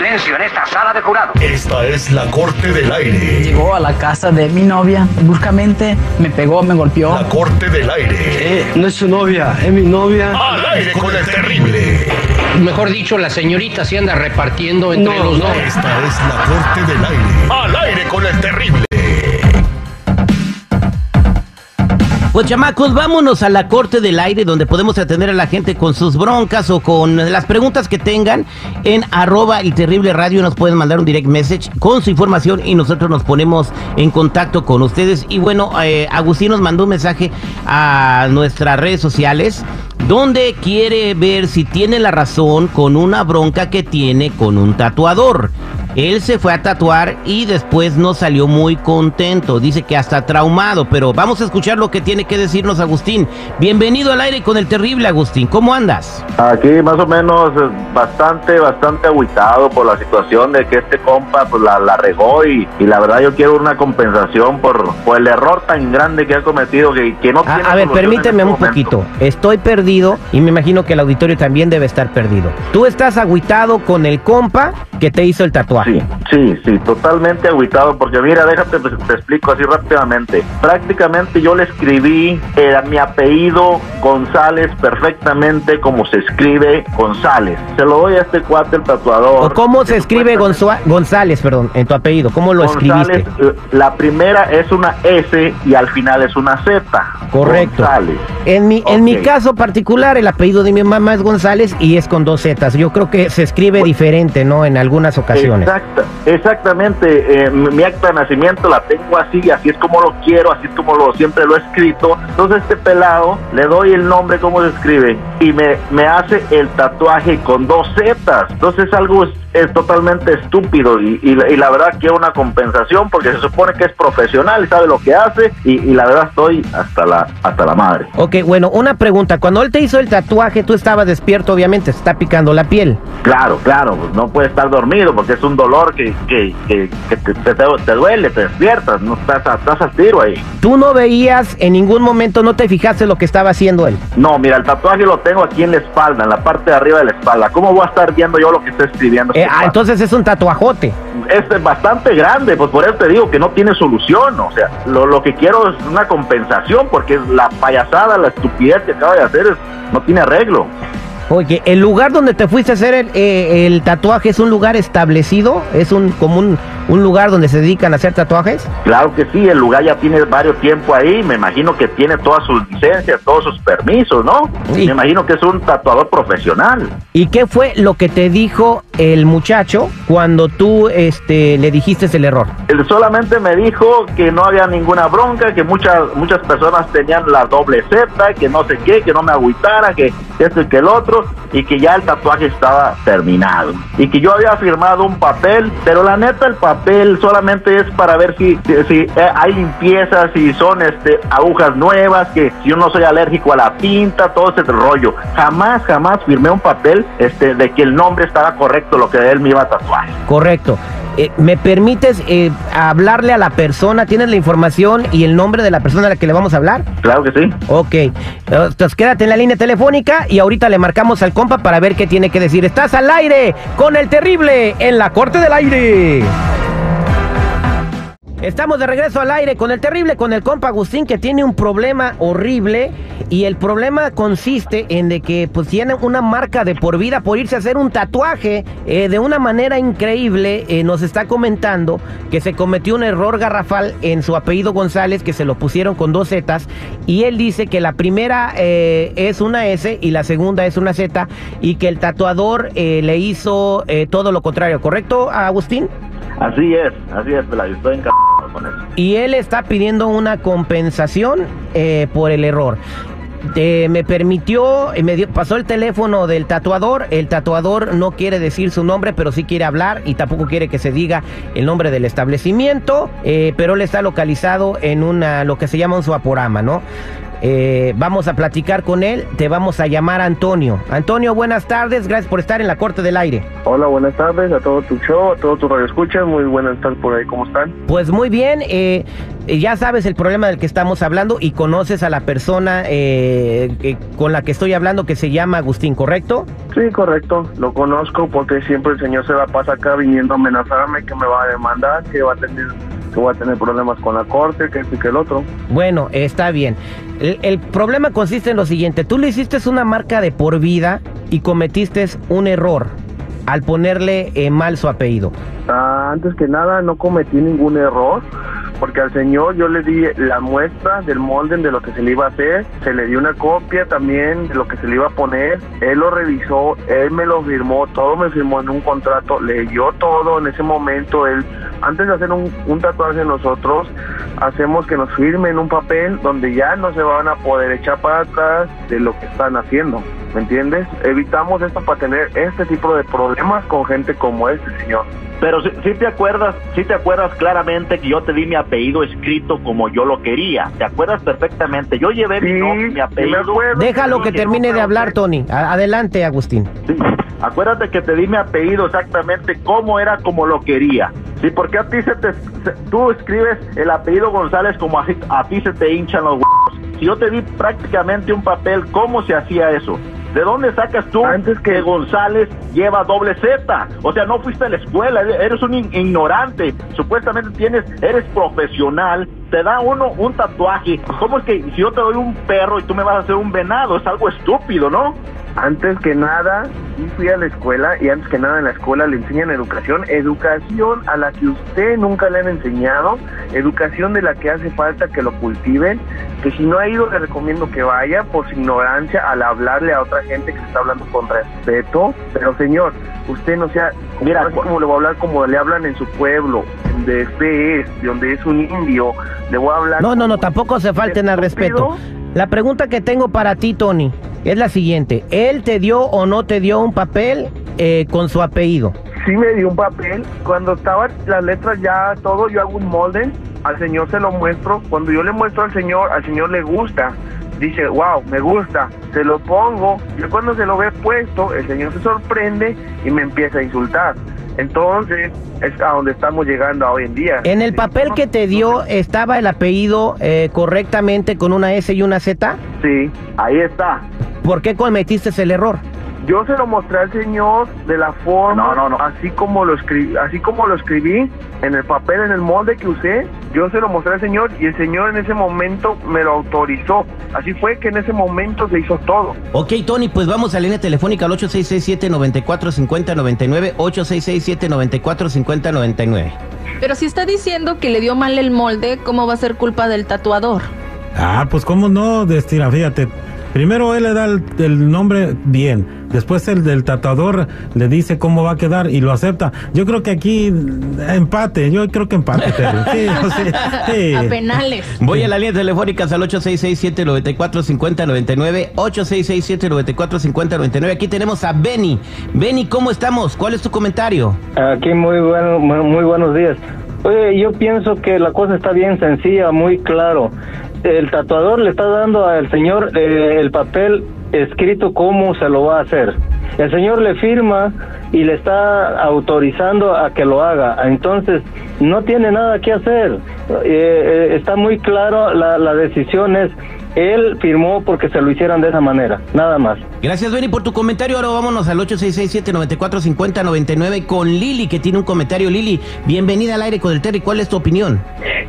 silencio en esta sala de jurado. Esta es la corte del aire. Llegó a la casa de mi novia, bruscamente me pegó, me golpeó. La corte del aire. Eh, no es su novia, es mi novia. Al aire con el terrible. Mejor dicho, la señorita se anda repartiendo entre No, los dos. Esta es la corte del aire. Al aire con el terrible. Pues chamacos, vámonos a la corte del aire donde podemos atender a la gente con sus broncas o con las preguntas que tengan. En arroba el terrible radio nos pueden mandar un direct message con su información y nosotros nos ponemos en contacto con ustedes. Y bueno, eh, Agustín nos mandó un mensaje a nuestras redes sociales donde quiere ver si tiene la razón con una bronca que tiene con un tatuador. Él se fue a tatuar y después no salió muy contento. Dice que hasta traumado, pero vamos a escuchar lo que tiene que decirnos Agustín. Bienvenido al aire con el terrible Agustín. ¿Cómo andas? Aquí más o menos eh, bastante, bastante agüitado por la situación de que este compa pues la, la regó y, y la verdad yo quiero una compensación por, por el error tan grande que ha cometido que, que no A, tiene a ver, permíteme este un poquito. Estoy perdido y me imagino que el auditorio también debe estar perdido. Tú estás agüitado con el compa que te hizo el tatuaje. Sí, sí, sí, totalmente agüitado, porque mira, déjate, pues, te explico así rápidamente. Prácticamente yo le escribí eh, mi apellido González perfectamente como se escribe González. Se lo doy a este cuate, el tatuador. ¿O cómo se que escribe González, perdón, en tu apellido? ¿Cómo lo González, escribiste? eh, la primera es una S y al final es una Z. Correcto. González. En mi, en mi caso particular, el apellido de mi mamá es González y es con dos Zetas. Yo creo que se escribe diferente, ¿no? En algunas ocasiones. Exacta, exactamente. eh, mi acta de nacimiento la tengo así, así es como lo quiero, así es como lo siempre lo he escrito. Entonces este pelado le doy el nombre como se escribe y me, me hace el tatuaje con dos zetas. Entonces es algo es, es totalmente estúpido y, y la- y la verdad quiero una compensación porque se supone que es profesional y sabe lo que hace y, y la verdad estoy hasta la hasta la madre. Ok, bueno, una pregunta. Cuando él te hizo el tatuaje, tú estabas despierto, obviamente, se está picando la piel. Claro, claro, no puedes estar dormido porque es un dolor que, que, que, que te, te- te duele, te despiertas, no estás, a- estás al tiro ahí. Tú no veías en ningún momento, no te fijaste lo que estaba haciendo él. No, mira, el tatuaje lo tengo aquí en la espalda, en la parte de arriba de la espalda. ¿Cómo voy a estar viendo yo lo que está escribiendo? Eh, este ah, entonces es un tatuajote. es bastante grande, pues por eso te digo que no tiene solución. O sea, lo, lo que quiero es una compensación porque es la payasada, la estupidez que acaba de hacer es, no tiene arreglo. Oye, ¿el lugar donde te fuiste a hacer el, eh, el tatuaje es un lugar establecido? ¿Es un como un, un lugar donde se dedican a hacer tatuajes? Claro que sí, el lugar ya tiene varios tiempo ahí, me imagino que tiene todas sus licencias, todos sus permisos, ¿no? Sí. Me imagino que es un tatuador profesional. ¿Y qué fue lo que te dijo el muchacho cuando tú este, le dijiste el error? Él solamente me dijo que no había ninguna bronca, que muchas muchas personas tenían la doble Z, que no sé qué, que no me agüitara, que esto y que el otro, y que ya el tatuaje estaba terminado. Y que yo había firmado un papel, pero la neta el papel solamente es para ver si, si, eh, hay limpieza, si son este agujas nuevas, que yo no soy alérgico a la tinta, todo ese rollo. Jamás, jamás firmé un papel este de que el nombre estaba correcto, lo que él me iba a tatuar. Correcto. Eh, ¿Me permites eh, hablarle a la persona? ¿Tienes la información y el nombre de la persona a la que le vamos a hablar? Claro que sí. Ok. Entonces quédate en la línea telefónica y ahorita le marcamos al compa para ver qué tiene que decir. Estás al aire con el terrible en la corte del aire. Estamos de regreso al aire con el terrible, con el compa Agustín que tiene un problema horrible y el problema consiste en de que pues tiene una marca de por vida por irse a hacer un tatuaje eh, de una manera increíble. eh, nos está comentando que se cometió un error garrafal en su apellido González que se lo pusieron con dos zetas y él dice que la primera eh, es una S y la segunda es una Z y que el tatuador le hizo todo lo contrario, ¿correcto Agustín? Así es, así es, Pelayo, estoy encantado y él está pidiendo una compensación eh, por el error. Eh, me permitió, eh, me dio- pasó el teléfono del tatuador. El tatuador no quiere decir su nombre, pero sí quiere hablar y tampoco quiere que se diga el nombre del establecimiento. pero él está localizado en una, lo que se llama un suaporama, ¿no? Eh, vamos a platicar con él, te vamos a llamar Antonio. Antonio, buenas tardes, gracias por estar en la Corte del Aire. Hola, buenas tardes a todo tu show, a todo tu radio escucha, muy buenas tardes por ahí, ¿cómo están? Pues muy bien, eh, ya sabes el problema del que estamos hablando y conoces a la persona eh, con la que estoy hablando que se llama Agustín, ¿correcto? Sí, correcto, lo conozco porque siempre el señor se la pasa acá viniendo a amenazarme que me va a demandar, que va a tener que voy a tener problemas con la corte, que este y que el otro. Bueno, está bien. El, problema consiste en lo siguiente, tú le hiciste una marca de por vida y cometiste un error al ponerle eh, mal su apellido. Ah, antes que nada, no cometí ningún error, porque al señor yo le di la muestra del molde de lo que se le iba a hacer, se le dio una copia también de lo que se le iba a poner, él lo revisó, él me lo firmó, todo me firmó en un contrato, leyó todo en ese momento, él, antes de hacer un, un tatuaje nosotros, hacemos que nos firmen un papel donde ya no se van a poder echar para atrás de lo que están haciendo. ¿Me entiendes? Evitamos esto para tener este tipo de problemas con gente como este señor. Pero si, si te acuerdas, si te acuerdas claramente que yo te di mi apellido escrito como yo lo quería. ¿Te acuerdas perfectamente? Yo llevé mi, Sí, nombre, mi sí me apellido. acuerdo. Déjalo que termine de hablar. Tony. A- adelante, Agustín. Sí. Acuérdate que te di mi apellido exactamente como era como lo quería. Sí, porque a ti se te se- tú escribes el apellido González como así, a ti se te hinchan los huevos. Si yo te di prácticamente un papel, ¿cómo se hacía eso? ¿De dónde sacas tú Antes que- que González lleva doble Z? O sea, no fuiste a la escuela, eres un ignorante. Supuestamente tienes, eres profesional, te da uno un tatuaje. ¿Cómo es que si yo te doy un perro y tú me vas a hacer un venado? Es algo estúpido, ¿no? Antes que nada, fui a la escuela y antes que nada en la escuela le enseñan educación, educación a la que usted nunca le han enseñado, educación de la que hace falta que lo cultiven, que si no ha ido le recomiendo que vaya por su ignorancia al hablarle a otra gente que se está hablando con respeto, pero señor, usted no sea, Mira, como le voy a hablar como le hablan en su pueblo, donde es, de donde es un indio, le voy a hablar... No, no, no, tampoco se falten al respeto. La pregunta que tengo para ti, Tony, es la siguiente. ¿Él te dio o no te dio un papel eh, con su apellido? sí me dio un papel. Cuando estaban las letras ya todo, yo hago un molde, al señor se lo muestro. Cuando yo le muestro al señor, al señor le gusta. Dice, wow, me gusta, se lo pongo. Y cuando se lo ve puesto, el señor se sorprende y me empieza a insultar. Entonces, es a donde estamos llegando hoy en día. ¿En el papel que te dio estaba el apellido eh, correctamente con una S y una Z? Sí, Ahí está. ¿Por qué cometiste el error? Yo se lo mostré al señor de la forma, No, no, no. así como lo escribí, así como lo escribí en el papel, en el molde que usé, yo se lo mostré al señor y el señor en ese momento me lo autorizó. Así fue que en ese momento se hizo todo. Ok, Tony, pues vamos a la línea telefónica al 8667-945099, 8667-945099. Pero si está diciendo que le dio mal el molde, ¿cómo va a ser culpa del tatuador? Ah, pues cómo no, Destina, fíjate. Primero él le da el, el nombre bien, después el del tatuador le dice cómo va a quedar y lo acepta. Yo creo que aquí eh, empate, yo creo que empate. Terry. Sí, o sea, sí. A penales. Voy a la línea telefónica al 8667-945099, 8667-945099. Aquí tenemos a Benny. Benny, ¿cómo estamos? ¿Cuál es tu comentario? Aquí muy bueno, muy muy buenos días. Oye, yo pienso que la cosa está bien sencilla, muy claro. El tatuador le está dando al señor eh, el papel escrito cómo se lo va a hacer. El señor le firma y le está autorizando a que lo haga. Entonces, no tiene nada que hacer. Eh, eh, está muy claro, la, la decisión es, él firmó porque se lo hicieran de esa manera, nada más. Gracias, Benny, por tu comentario. Ahora vámonos al 8667-945099 con Lili, que tiene un comentario. Lili, bienvenida al aire con el Terry. ¿Cuál es tu opinión?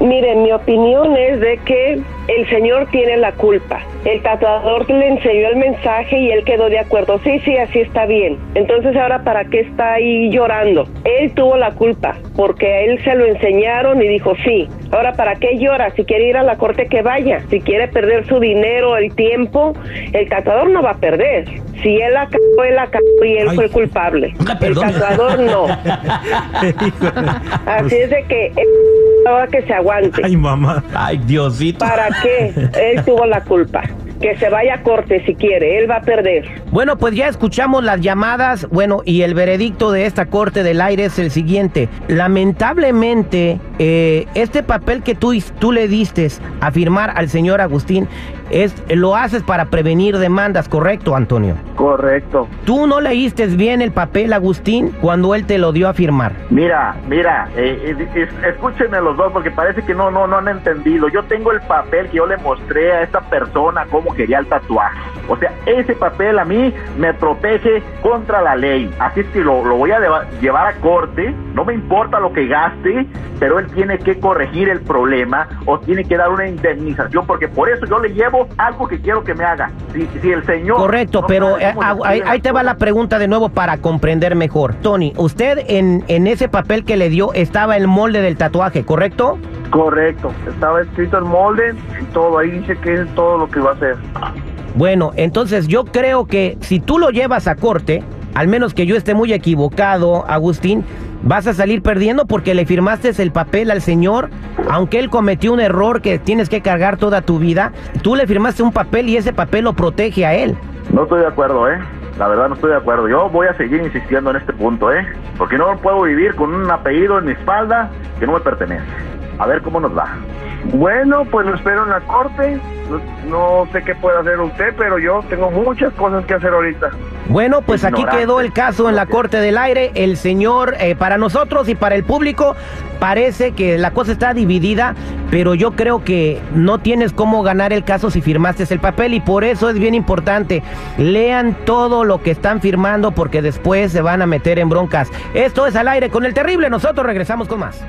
Mire, mi opinión es de que el señor tiene la culpa. El tatuador le enseñó el mensaje y él quedó de acuerdo. Sí, sí, así está bien. Entonces, ahora, ¿para qué está ahí llorando? Él tuvo la culpa porque a él se lo enseñaron y dijo sí. Ahora, ¿para qué llora? Si quiere ir a la corte, que vaya. Si quiere perder su dinero, el tiempo, el tatuador no va a perder. Si él la cagó, él la cagó y él Ay. fue el culpable. El tatuador no. Así es de que él ahora que se aguante. Ay, mamá. Ay, Diosito. ¿Para qué? Él tuvo la culpa. Que se vaya a corte si quiere, él va a perder. Bueno, pues ya escuchamos las llamadas, bueno, y el veredicto de esta corte del aire es el siguiente. Lamentablemente, eh, este papel que tú, tú le diste a firmar al señor Agustín es lo haces para prevenir demandas, ¿correcto, Antonio? Correcto. ¿Tú no leíste bien el papel, Agustín, cuando él te lo dio a firmar? Mira, mira, eh, eh, es- escúchenme los dos porque parece que no, no, no han entendido. Yo tengo el papel que yo le mostré a esta persona cómo quería el tatuaje. O sea, ese papel a mí me protege contra la ley. Así es que lo, lo voy a llevar a corte. No me importa lo que gaste, pero él tiene que corregir el problema o tiene que dar una indemnización porque por eso yo le llevo algo que quiero que me haga. Si, si el señor... Correcto, no pero sabe eh, ah, ahí, ahí te va la pregunta de nuevo para comprender mejor. Tony, usted en, en ese papel que le dio estaba el molde del tatuaje, ¿correcto? Correcto. Estaba escrito el molde y todo. Ahí dice que es todo lo que va a hacer. Bueno, entonces yo creo que si tú lo llevas a corte, al menos que yo esté muy equivocado, Agustín, vas a salir perdiendo porque le firmaste el papel al señor, aunque él cometió un error que tienes que cargar toda tu vida, tú le firmaste un papel y ese papel lo protege a él. No estoy de acuerdo, ¿eh? La verdad no estoy de acuerdo. Yo voy a seguir insistiendo en este punto, ¿eh? Porque no puedo vivir con un apellido en mi espalda que no me pertenece. A ver cómo nos va. Bueno, pues lo espero en la corte. No, no sé qué puede hacer usted, pero yo tengo muchas cosas que hacer ahorita. Bueno, pues aquí quedó el caso en la Corte del Aire. El señor, eh, para nosotros y para el público, parece que la cosa está dividida, pero yo creo que no tienes cómo ganar el caso si firmaste el papel y por eso es bien importante. Lean todo lo que están firmando porque después se van a meter en broncas. Esto es al aire con el terrible. Nosotros regresamos con más.